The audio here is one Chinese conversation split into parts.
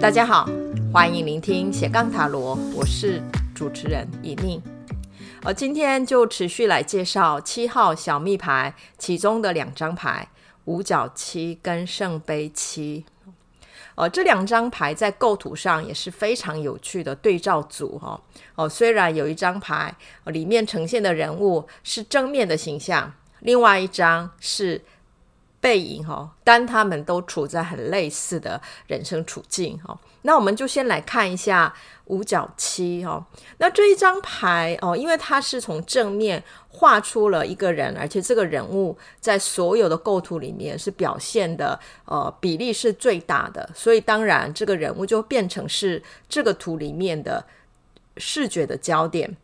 大家好，欢迎聆听斜杠塔罗，我是主持人以宁。呃，今天就持续来介绍七号小密牌其中的两张牌五角七跟圣杯七。呃，这两张牌在构图上也是非常有趣的对照组哈。哦，虽然有一张牌里面呈现的人物是正面的形象，另外一张是。背影哈，当他们都处在很类似的人生处境哈。那我们就先来看一下五角七哈。那这一张牌哦，因为它是从正面画出了一个人，而且这个人物在所有的构图里面是表现的呃比例是最大的，所以当然这个人物就变成是这个图里面的视觉的焦点。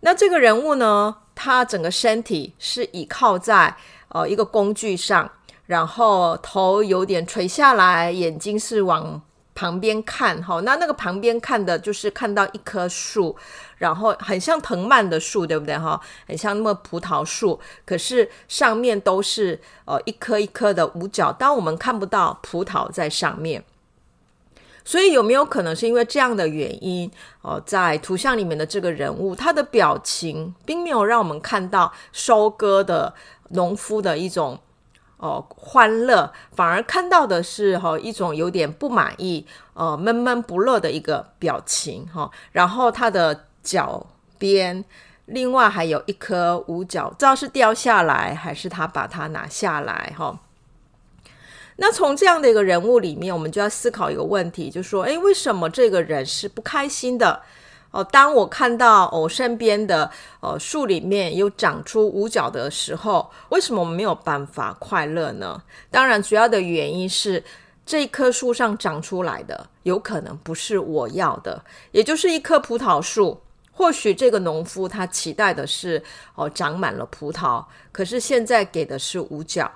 那这个人物呢，他整个身体是倚靠在呃一个工具上。然后头有点垂下来，眼睛是往旁边看，哈，那那个旁边看的就是看到一棵树，然后很像藤蔓的树，对不对，哈？很像那么葡萄树，可是上面都是呃一颗一颗的五角，当我们看不到葡萄在上面，所以有没有可能是因为这样的原因，哦，在图像里面的这个人物，他的表情并没有让我们看到收割的农夫的一种。哦，欢乐反而看到的是哈、哦、一种有点不满意、呃闷闷不乐的一个表情哈、然后他的脚边另外还有一颗五角，不知道是掉下来还是他把它拿下来哈、那从这样的一个人物里面，我们就要思考一个问题，就说，诶，为什么这个人是不开心的？哦，当我看到我身边的呃树里面有长出五角的时候，为什么没有办法快乐呢？当然，主要的原因是这棵树上长出来的有可能不是我要的，也就是一棵葡萄树。或许这个农夫他期待的是哦长满了葡萄，可是现在给的是五角。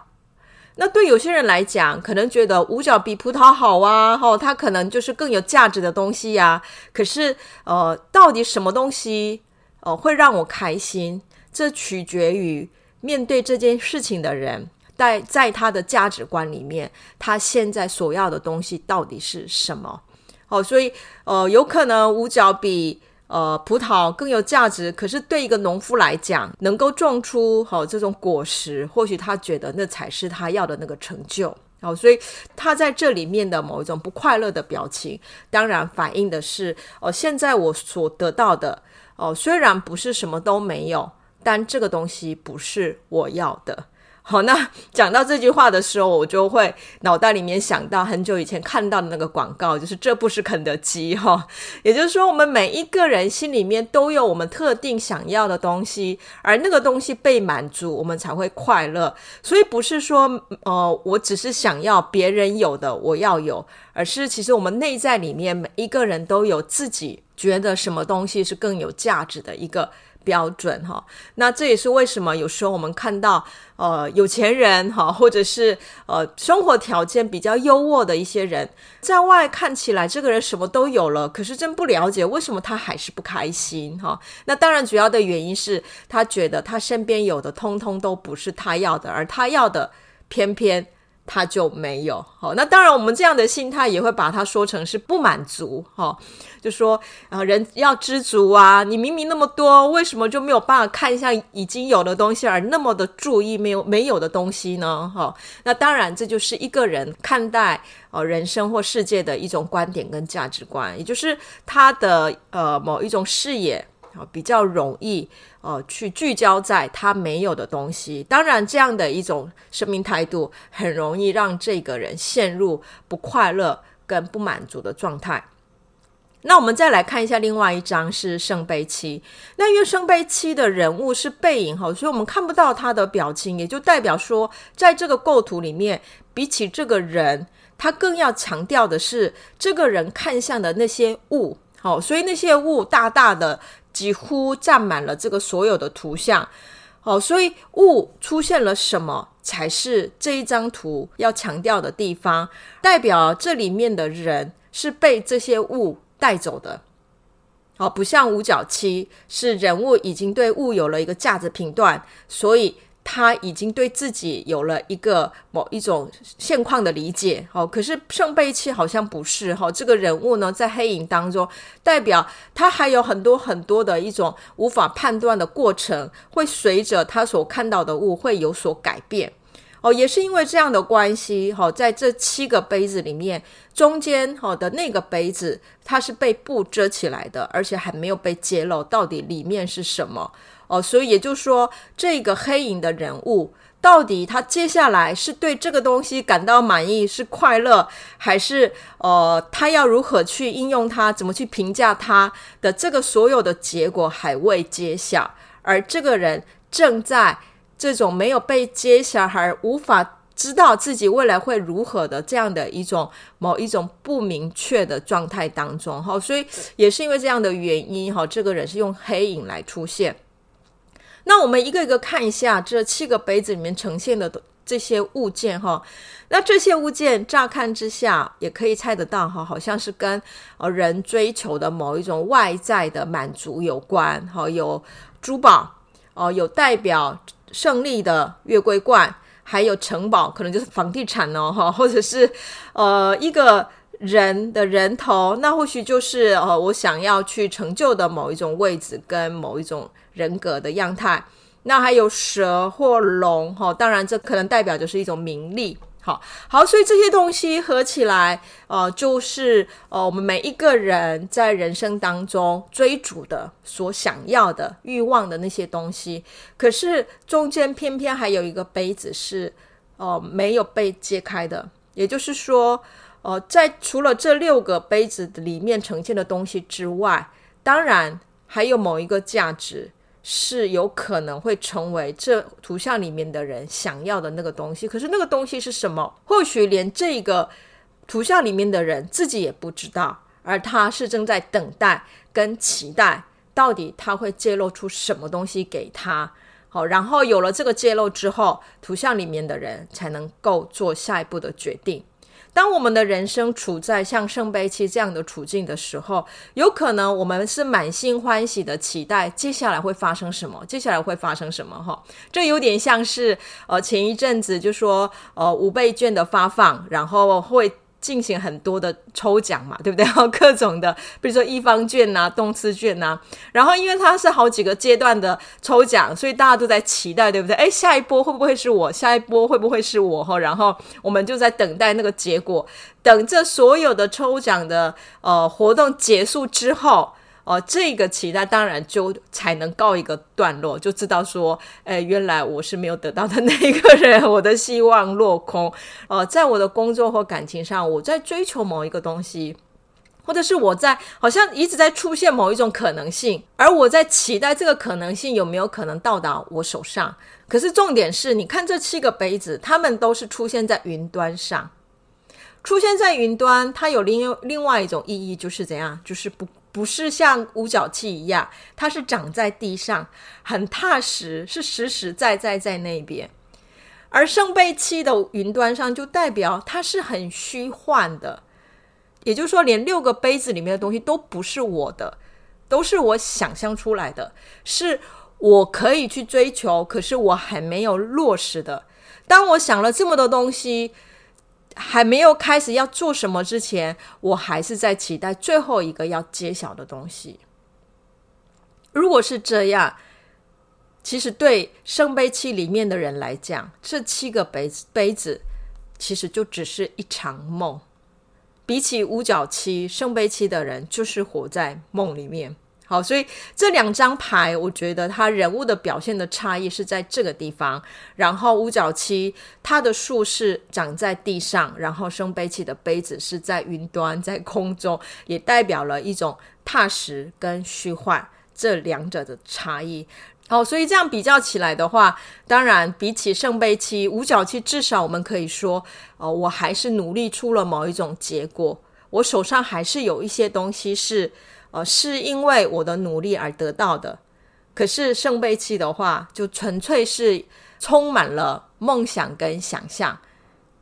那对有些人来讲，可能觉得五角比葡萄好啊，吼，它可能就是更有价值的东西呀、可是，呃，到底什么东西，呃，会让我开心？这取决于面对这件事情的人，在在他的价值观里面，他现在所要的东西到底是什么？哦，所以，呃，有可能五角比。呃，葡萄更有价值，可是对一个农夫来讲，能够种出好、哦、这种果实，或许他觉得那才是他要的那个成就。好、哦，所以他在这里面的某一种不快乐的表情，当然反映的是哦，现在我所得到的哦，虽然不是什么都没有，但这个东西不是我要的。好，那讲到这句话的时候，我就会脑袋里面想到很久以前看到的那个广告，就是这不是肯德基哈。也就是说，我们每一个人心里面都有我们特定想要的东西，而那个东西被满足，我们才会快乐。所以不是说，呃，我只是想要别人有的我要有，而是其实我们内在里面每一个人都有自己觉得什么东西是更有价值的一个。标准哈，那这也是为什么有时候我们看到呃有钱人哈，或者是呃生活条件比较优渥的一些人，在外看起来这个人什么都有了，可是真不了解为什么他还是不开心哈。那当然主要的原因是他觉得他身边有的通通都不是他要的，而他要的偏偏。他就没有好，那当然，我们这样的心态也会把它说成是不满足哈，就说啊，人要知足啊，你明明那么多，为什么就没有办法看一下已经有的东西，而那么的注意没有没有的东西呢？哈，那当然，这就是一个人看待呃人生或世界的一种观点跟价值观，也就是他的呃某一种视野。比较容易，呃，去聚焦在他没有的东西。当然，这样的一种生命态度，很容易让这个人陷入不快乐跟不满足的状态。那我们再来看一下另外一张是圣杯七。那因为圣杯七的人物是背影哈，所以我们看不到他的表情，也就代表说，在这个构图里面，比起这个人，他更要强调的是这个人看向的那些物。好，所以那些物大大的。几乎占满了这个所有的图像，哦，所以物出现了什么才是这一张图要强调的地方，代表这里面的人是被这些物带走的，哦，不像五角七是人物已经对物有了一个价值评断，所以他已经对自己有了一个某一种现况的理解，哦，可是圣杯七好像不是哈，这个人物呢，在黑影当中，代表他还有很多很多的一种无法判断的过程，会随着他所看到的物会有所改变，哦，也是因为这样的关系，哈，在这七个杯子里面，中间哈的那个杯子，它是被布遮起来的，而且还没有被揭露到底里面是什么。哦，所以也就是说，这个黑影的人物到底他接下来是对这个东西感到满意，是快乐，还是呃，他要如何去应用它，怎么去评价它的这个所有的结果还未揭晓，而这个人正在这种没有被揭晓，还无法知道自己未来会如何的这样的一种某一种不明确的状态当中。哈，所以也是因为这样的原因，哈，这个人是用黑影来出现。那我们一个一个看一下这七个杯子里面呈现的这些物件哈，那这些物件乍看之下也可以猜得到哈，好像是跟呃人追求的某一种外在的满足有关哈，有珠宝哦，有代表胜利的月桂冠，还有城堡，可能就是房地产哦哈，或者是呃一个人的人头，那或许就是呃我想要去成就的某一种位置跟某一种。人格的样态，那还有蛇或龙，哈，当然这可能代表就是一种名利，好，好，所以这些东西合起来，呃，就是呃，我们每一个人在人生当中追逐的、所想要的、欲望的那些东西。可是中间偏偏还有一个杯子是，呃，没有被揭开的，也就是说，呃，在除了这六个杯子里面呈现的东西之外，当然还有某一个价值。是有可能会成为这图像里面的人想要的那个东西，可是那个东西是什么？或许连这个图像里面的人自己也不知道，而他是正在等待跟期待，到底他会揭露出什么东西给他。好，然后有了这个揭露之后，图像里面的人才能够做下一步的决定。当我们的人生处在像圣杯七这样的处境的时候，有可能我们是满心欢喜的期待接下来会发生什么，接下来会发生什么？哈，这有点像是呃前一阵子就说呃五倍券的发放，然后会。进行很多的抽奖嘛，对不对？然后各种的，比如说一方券呐、啊、动次券呐、然后因为它是好几个阶段的抽奖，所以大家都在期待，对不对？诶，下一波会不会是我？下一波会不会是我？哈，然后我们就在等待那个结果，等这所有的抽奖的呃活动结束之后。哦，这个期待当然就才能告一个段落，就知道说，哎，原来我是没有得到的 那一个人，我的希望落空。哦，在我的工作或感情上，我在追求某一个东西，或者是我在好像一直在出现某一种可能性，而我在期待这个可能性有没有可能到达我手上。可是重点是，你看这七个杯子，它们都是出现在云端上，出现在云端，它有另另外一种意义，就是怎样，就是不。不是像五角器一样，它是长在地上，很踏实，是实实在在在那边。而圣杯七的云端上，就代表它是很虚幻的，也就是说，连六个杯子里面的东西都不是我的，都是我想象出来的，是我可以去追求，可是我还没有落实的。当我想了这么多东西。还没有开始要做什么之前，我还是在期待最后一个要揭晓的东西。如果是这样，其实对圣杯七里面的人来讲，这七个杯子杯子其实就只是一场梦。比起五角七，圣杯七的人就是活在梦里面。好，所以这两张牌，我觉得他人物的表现的差异是在这个地方。然后五角七，它的树是长在地上，然后圣杯七的杯子是在云端，在空中，也代表了一种踏实跟虚幻这两者的差异。好，所以这样比较起来的话，当然比起圣杯七，五角七至少我们可以说，呃，我还是努力出了某一种结果，我手上还是有一些东西是。呃，是因为我的努力而得到的。可是圣杯七的话，就纯粹是充满了梦想跟想象，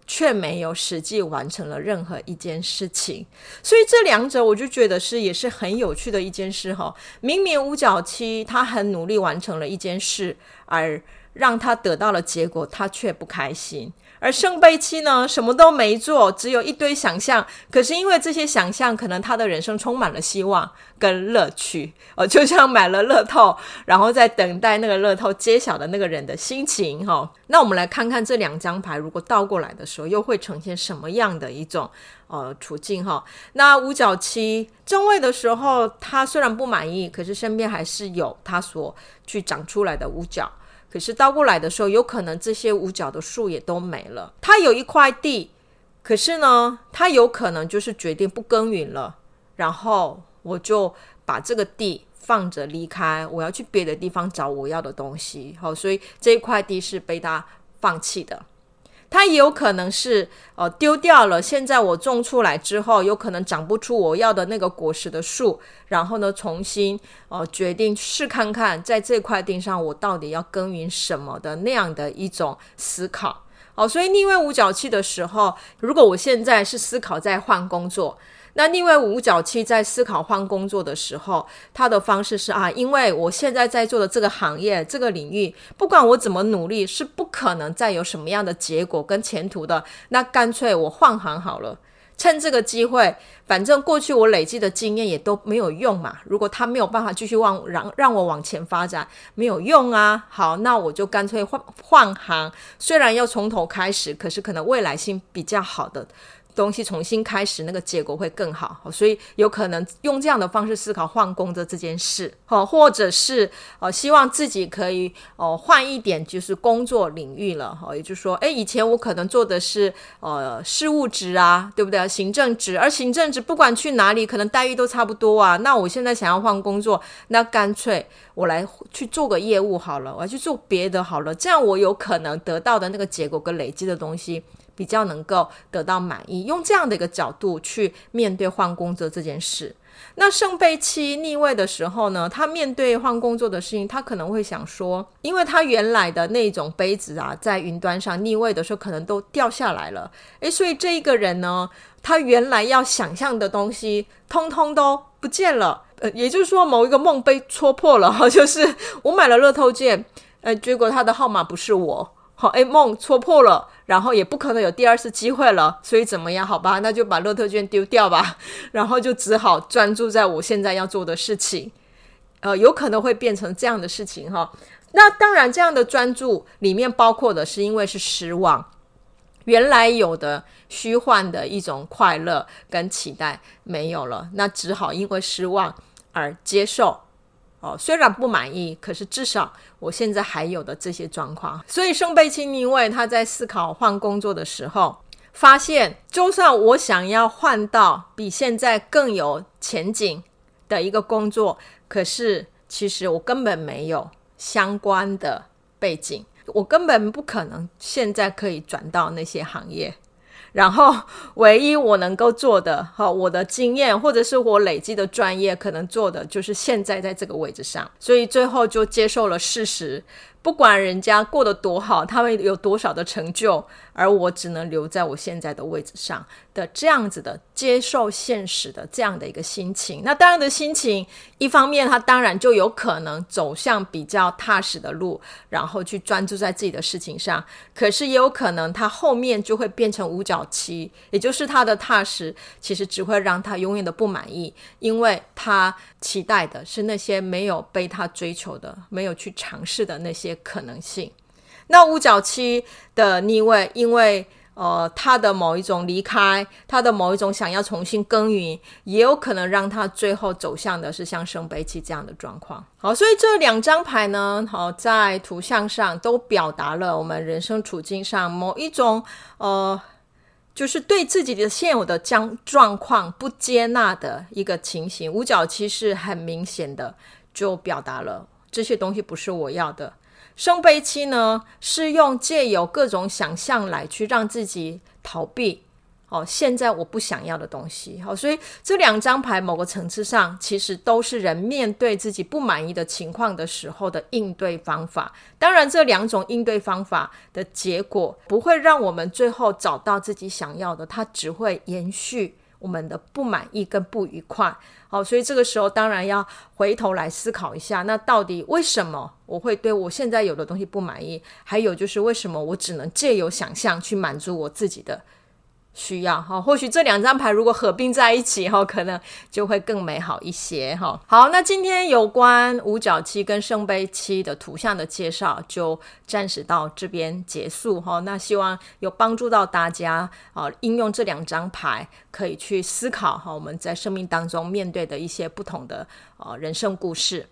却没有实际完成了任何一件事情。所以这两者，我就觉得是也是很有趣的一件事哈。明明五角七他很努力完成了一件事，而让他得到了结果，他却不开心。而圣杯七呢，什么都没做，只有一堆想象。可是因为这些想象，可能他的人生充满了希望跟乐趣。哦，就像买了乐透，然后在等待那个乐透揭晓的那个人的心情。哈、那我们来看看这两张牌，如果倒过来的时候，又会呈现什么样的一种呃处境？哈、那五角七正位的时候，他虽然不满意，可是身边还是有他所去长出来的五角。可是倒过来的时候，有可能这些五角的树也都没了。他有一块地，可是呢，他有可能就是决定不耕耘了，然后我就把这个地放着离开，我要去别的地方找我要的东西。好，所以这一块地是被他放弃的。它也有可能是呃丢掉了，现在我种出来之后，有可能长不出我要的那个果实的树，然后呢，重新哦决定试看看，在这块地上我到底要耕耘什么的那样的一种思考。哦，所以逆位五角器的时候，如果我现在是思考在换工作。那另外五角七在思考换工作的时候，他的方式是啊，因为我现在在做的这个行业、这个领域，不管我怎么努力，是不可能再有什么样的结果跟前途的。那干脆我换行好了，趁这个机会，反正过去我累积的经验也都没有用嘛。如果他没有办法继续往让让我往前发展，没有用啊。好，那我就干脆换换行，虽然要从头开始，可是可能未来性比较好的。东西重新开始，那个结果会更好，所以有可能用这样的方式思考换工作这件事，好，或者是呃希望自己可以哦换一点就是工作领域了，哈，也就是说，诶，以前我可能做的是呃事务职啊，对不对？行政职，而行政职不管去哪里，可能待遇都差不多啊。那我现在想要换工作，那干脆我来去做个业务好了，我要去做别的好了，这样我有可能得到的那个结果跟累积的东西。比较能够得到满意，用这样的一个角度去面对换工作这件事。那圣杯七逆位的时候呢，他面对换工作的事情，他可能会想说，因为他原来的那种杯子啊，在云端上逆位的时候，可能都掉下来了。诶，所以这一个人呢，他原来要想象的东西，通通都不见了。呃，也就是说，某一个梦被戳破了哈，就是我买了乐透券，呃，结果他的号码不是我。好，哎，梦戳破了，然后也不可能有第二次机会了，所以怎么样？好吧，那就把乐透券丢掉吧，然后就只好专注在我现在要做的事情。呃，有可能会变成这样的事情哈。那当然，这样的专注里面包括的是，因为是失望，原来有的虚幻的一种快乐跟期待没有了，那只好因为失望而接受。哦，虽然不满意，可是至少我现在还有的这些状况。所以圣杯七逆位，他在思考换工作的时候，发现就算我想要换到比现在更有前景的一个工作，可是其实我根本没有相关的背景，我根本不可能现在可以转到那些行业。然后，唯一我能够做的，哈，我的经验或者是我累积的专业，可能做的就是现在在这个位置上，所以最后就接受了事实。不管人家过得多好，他们有多少的成就，而我只能留在我现在的位置上的这样子的接受现实的这样的一个心情。那当然的心情，一方面他当然就有可能走向比较踏实的路，然后去专注在自己的事情上。可是也有可能他后面就会变成五角七，也就是他的踏实其实只会让他永远的不满意，因为他期待的是那些没有被他追求的、没有去尝试的那些。可能性，那五角七的逆位，因为呃他的某一种离开，他的某一种想要重新耕耘，也有可能让他最后走向的是像圣杯七这样的状况。好，所以这两张牌呢，好在图像上都表达了我们人生处境上某一种呃，就是对自己的现有的将状况不接纳的一个情形。五角七是很明显的，就表达了这些东西不是我要的。圣杯七呢，是用借由各种想象来去让自己逃避哦，现在我不想要的东西。好，所以这两张牌某个层次上，其实都是人面对自己不满意的情况的时候的应对方法。当然，这两种应对方法的结果不会让我们最后找到自己想要的，它只会延续我们的不满意跟不愉快。好，所以这个时候当然要回头来思考一下，那到底为什么我会对我现在有的东西不满意？还有就是为什么我只能借由想象去满足我自己的需要哈，或许这两张牌如果合并在一起哈，可能就会更美好一些哈。好，那今天有关五角七跟圣杯七的图像的介绍就暂时到这边结束哈。那希望有帮助到大家啊，应用这两张牌可以去思考哈，我们在生命当中面对的一些不同的呃人生故事。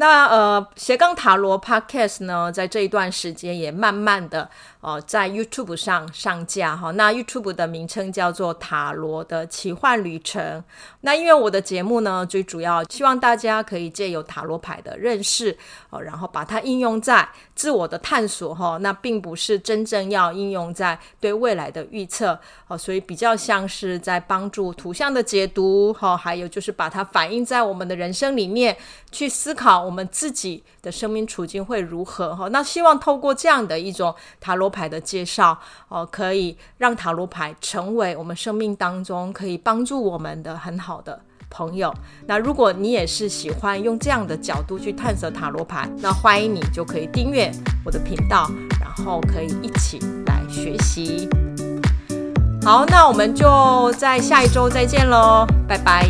那呃，斜杠塔罗 Podcast 呢，在这一段时间也慢慢的呃，在 YouTube 上上架哈。那 YouTube 的名称叫做塔罗的奇幻旅程。那因为我的节目呢，最主要希望大家可以借由塔罗牌的认识哦，然后把它应用在自我的探索哈。那并不是真正要应用在对未来的预测哦，所以比较像是在帮助图像的解读哈，还有就是把它反映在我们的人生里面去思考。我们自己的生命处境会如何？哈，那希望透过这样的一种塔罗牌的介绍，哦，可以让塔罗牌成为我们生命当中可以帮助我们的很好的朋友。那如果你也是喜欢用这样的角度去探索塔罗牌，那欢迎你就可以订阅我的频道，然后可以一起来学习。好，那我们就在下一周再见喽，拜拜。